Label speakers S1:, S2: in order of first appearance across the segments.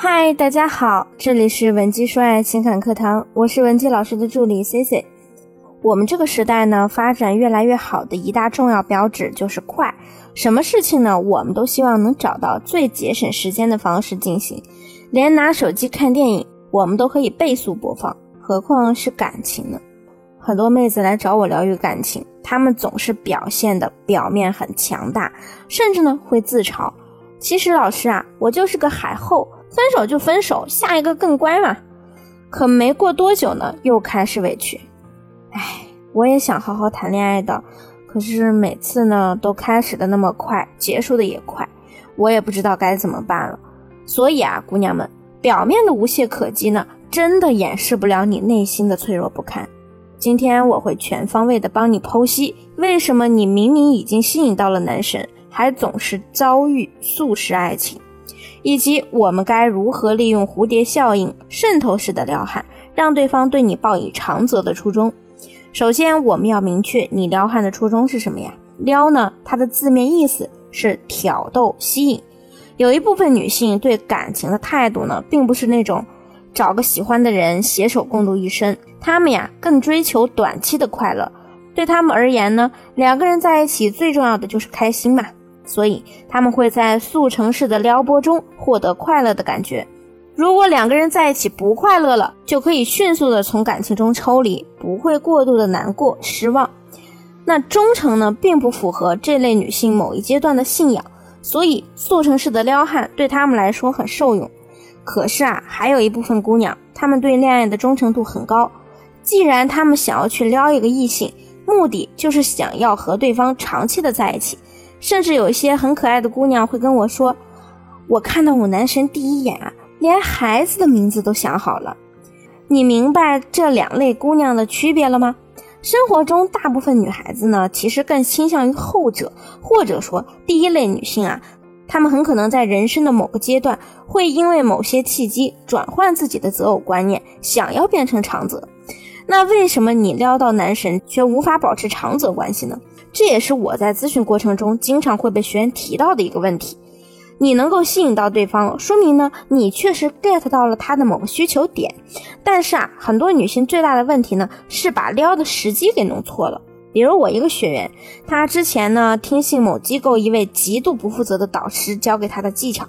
S1: 嗨，大家好，这里是文姬说爱情感课堂，我是文姬老师的助理 C C。我们这个时代呢，发展越来越好的一大重要标志就是快。什么事情呢，我们都希望能找到最节省时间的方式进行。连拿手机看电影，我们都可以倍速播放，何况是感情呢？很多妹子来找我疗愈感情，她们总是表现的表面很强大，甚至呢会自嘲。其实老师啊，我就是个海后。分手就分手，下一个更乖嘛。可没过多久呢，又开始委屈。哎，我也想好好谈恋爱的，可是每次呢都开始的那么快，结束的也快，我也不知道该怎么办了。所以啊，姑娘们，表面的无懈可击呢，真的掩饰不了你内心的脆弱不堪。今天我会全方位的帮你剖析，为什么你明明已经吸引到了男神，还总是遭遇速食爱情。以及我们该如何利用蝴蝶效应渗透式的撩汉，让对方对你报以长则的初衷。首先，我们要明确你撩汉的初衷是什么呀？撩呢，它的字面意思是挑逗、吸引。有一部分女性对感情的态度呢，并不是那种找个喜欢的人携手共度一生，她们呀更追求短期的快乐。对他们而言呢，两个人在一起最重要的就是开心嘛。所以他们会在速成式的撩拨中获得快乐的感觉。如果两个人在一起不快乐了，就可以迅速的从感情中抽离，不会过度的难过失望。那忠诚呢，并不符合这类女性某一阶段的信仰，所以速成式的撩汉对他们来说很受用。可是啊，还有一部分姑娘，她们对恋爱的忠诚度很高。既然她们想要去撩一个异性，目的就是想要和对方长期的在一起。甚至有一些很可爱的姑娘会跟我说：“我看到我男神第一眼啊，连孩子的名字都想好了。”你明白这两类姑娘的区别了吗？生活中大部分女孩子呢，其实更倾向于后者，或者说第一类女性啊，她们很可能在人生的某个阶段，会因为某些契机转换自己的择偶观念，想要变成长择。那为什么你撩到男神却无法保持长则关系呢？这也是我在咨询过程中经常会被学员提到的一个问题。你能够吸引到对方，说明呢你确实 get 到了他的某个需求点。但是啊，很多女性最大的问题呢是把撩的时机给弄错了。比如我一个学员，她之前呢听信某机构一位极度不负责的导师教给她的技巧。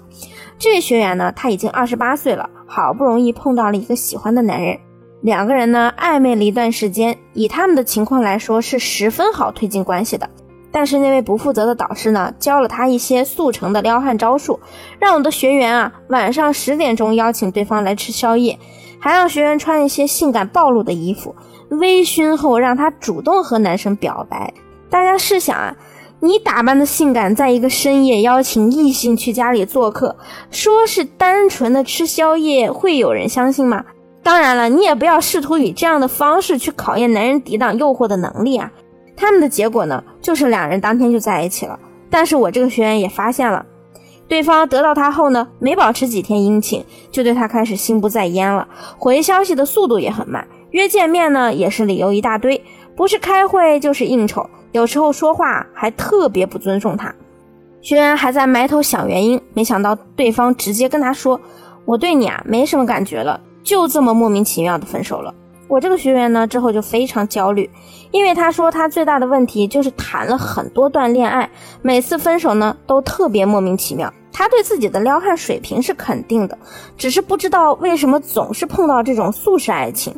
S1: 这位学员呢，他已经二十八岁了，好不容易碰到了一个喜欢的男人。两个人呢暧昧了一段时间，以他们的情况来说是十分好推进关系的。但是那位不负责的导师呢，教了他一些速成的撩汉招数，让我的学员啊晚上十点钟邀请对方来吃宵夜，还让学员穿一些性感暴露的衣服，微醺后让他主动和男生表白。大家试想啊，你打扮的性感，在一个深夜邀请异性去家里做客，说是单纯的吃宵夜，会有人相信吗？当然了，你也不要试图以这样的方式去考验男人抵挡诱惑的能力啊。他们的结果呢，就是两人当天就在一起了。但是我这个学员也发现了，对方得到他后呢，没保持几天殷勤，就对他开始心不在焉了，回消息的速度也很慢，约见面呢也是理由一大堆，不是开会就是应酬，有时候说话还特别不尊重他。学员还在埋头想原因，没想到对方直接跟他说：“我对你啊没什么感觉了。”就这么莫名其妙的分手了。我这个学员呢，之后就非常焦虑，因为他说他最大的问题就是谈了很多段恋爱，每次分手呢都特别莫名其妙。他对自己的撩汉水平是肯定的，只是不知道为什么总是碰到这种速食爱情。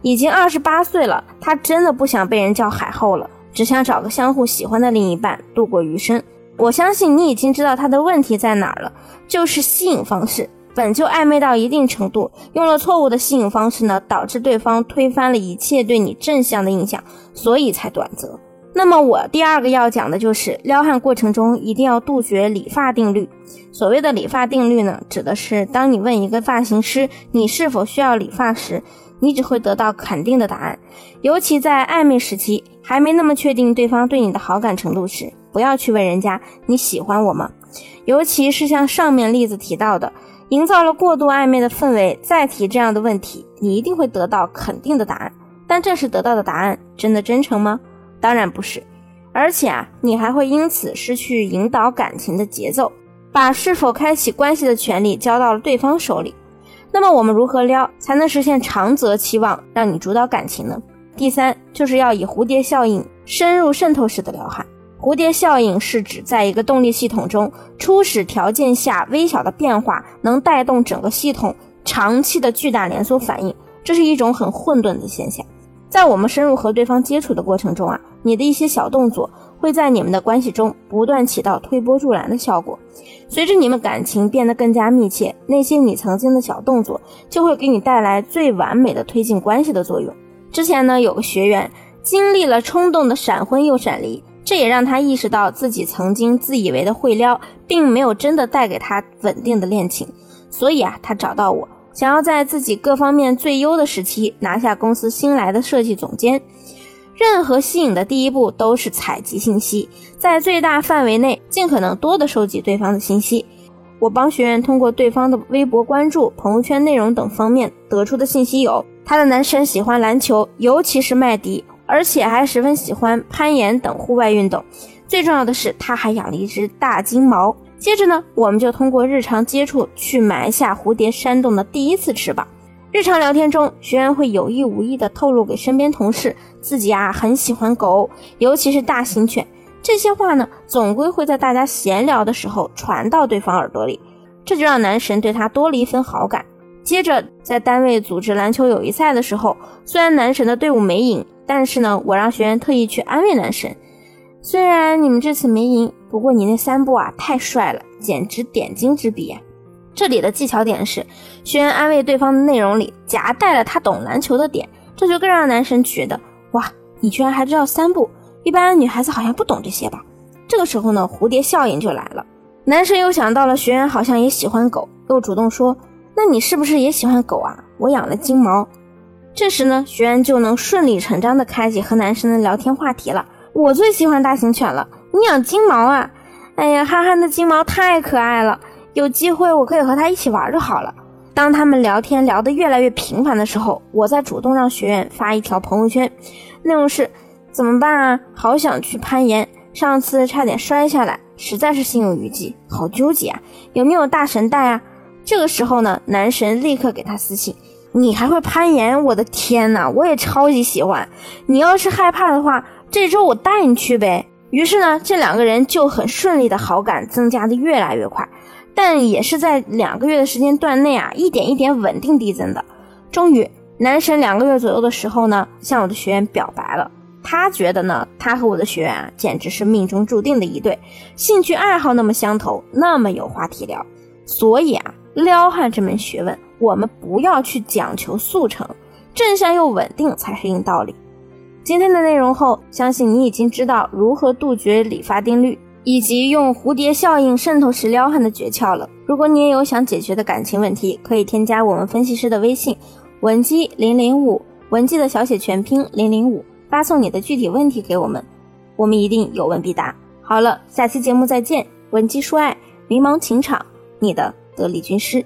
S1: 已经二十八岁了，他真的不想被人叫海后了，只想找个相互喜欢的另一半度过余生。我相信你已经知道他的问题在哪儿了，就是吸引方式。本就暧昧到一定程度，用了错误的吸引方式呢，导致对方推翻了一切对你正向的印象，所以才短则。那么我第二个要讲的就是撩汉过程中一定要杜绝理发定律。所谓的理发定律呢，指的是当你问一个发型师你是否需要理发时，你只会得到肯定的答案。尤其在暧昧时期，还没那么确定对方对你的好感程度时，不要去问人家你喜欢我吗？尤其是像上面例子提到的。营造了过度暧昧的氛围，再提这样的问题，你一定会得到肯定的答案。但这时得到的答案真的真诚吗？当然不是。而且啊，你还会因此失去引导感情的节奏。把是否开启关系的权利交到了对方手里。那么我们如何撩才能实现长则期望，让你主导感情呢？第三，就是要以蝴蝶效应深入渗透式的撩汉。蝴蝶效应是指在一个动力系统中，初始条件下微小的变化能带动整个系统长期的巨大连锁反应，这是一种很混沌的现象。在我们深入和对方接触的过程中啊，你的一些小动作会在你们的关系中不断起到推波助澜的效果。随着你们感情变得更加密切，那些你曾经的小动作就会给你带来最完美的推进关系的作用。之前呢，有个学员经历了冲动的闪婚又闪离。这也让他意识到自己曾经自以为的会撩，并没有真的带给他稳定的恋情。所以啊，他找到我，想要在自己各方面最优的时期拿下公司新来的设计总监。任何吸引的第一步都是采集信息，在最大范围内尽可能多的收集对方的信息。我帮学员通过对方的微博关注、朋友圈内容等方面得出的信息有：他的男神喜欢篮球，尤其是麦迪。而且还十分喜欢攀岩等户外运动，最重要的是他还养了一只大金毛。接着呢，我们就通过日常接触去埋下蝴蝶扇动的第一次翅膀。日常聊天中，学员会有意无意地透露给身边同事自己啊很喜欢狗，尤其是大型犬。这些话呢，总归会在大家闲聊的时候传到对方耳朵里，这就让男神对他多了一份好感。接着在单位组织篮球友谊赛的时候，虽然男神的队伍没赢。但是呢，我让学员特意去安慰男神。虽然你们这次没赢，不过你那三步啊太帅了，简直点睛之笔呀！这里的技巧点是，学员安慰对方的内容里夹带了他懂篮球的点，这就更让男神觉得哇，你居然还知道三步，一般女孩子好像不懂这些吧？这个时候呢，蝴蝶效应就来了。男神又想到了学员好像也喜欢狗，又主动说：“那你是不是也喜欢狗啊？我养了金毛。”这时呢，学员就能顺理成章地开启和男生的聊天话题了。我最喜欢大型犬了，你养金毛啊？哎呀，憨憨的金毛太可爱了，有机会我可以和它一起玩就好了。当他们聊天聊得越来越频繁的时候，我再主动让学员发一条朋友圈，内容是：怎么办啊？好想去攀岩，上次差点摔下来，实在是心有余悸，好纠结啊！有没有大神带啊？这个时候呢，男神立刻给他私信。你还会攀岩？我的天呐，我也超级喜欢。你要是害怕的话，这周我带你去呗。于是呢，这两个人就很顺利的好感增加的越来越快，但也是在两个月的时间段内啊，一点一点稳定递增的。终于，男神两个月左右的时候呢，向我的学员表白了。他觉得呢，他和我的学员啊，简直是命中注定的一对，兴趣爱好那么相投，那么有话题聊。所以啊，撩汉这门学问。我们不要去讲求速成，正向又稳定才是硬道理。今天的内容后，相信你已经知道如何杜绝理发定律，以及用蝴蝶效应渗透式撩汉的诀窍了。如果你也有想解决的感情问题，可以添加我们分析师的微信文姬零零五，文姬的小写全拼零零五，发送你的具体问题给我们，我们一定有问必答。好了，下期节目再见，文姬说爱，迷茫情场，你的得力军师。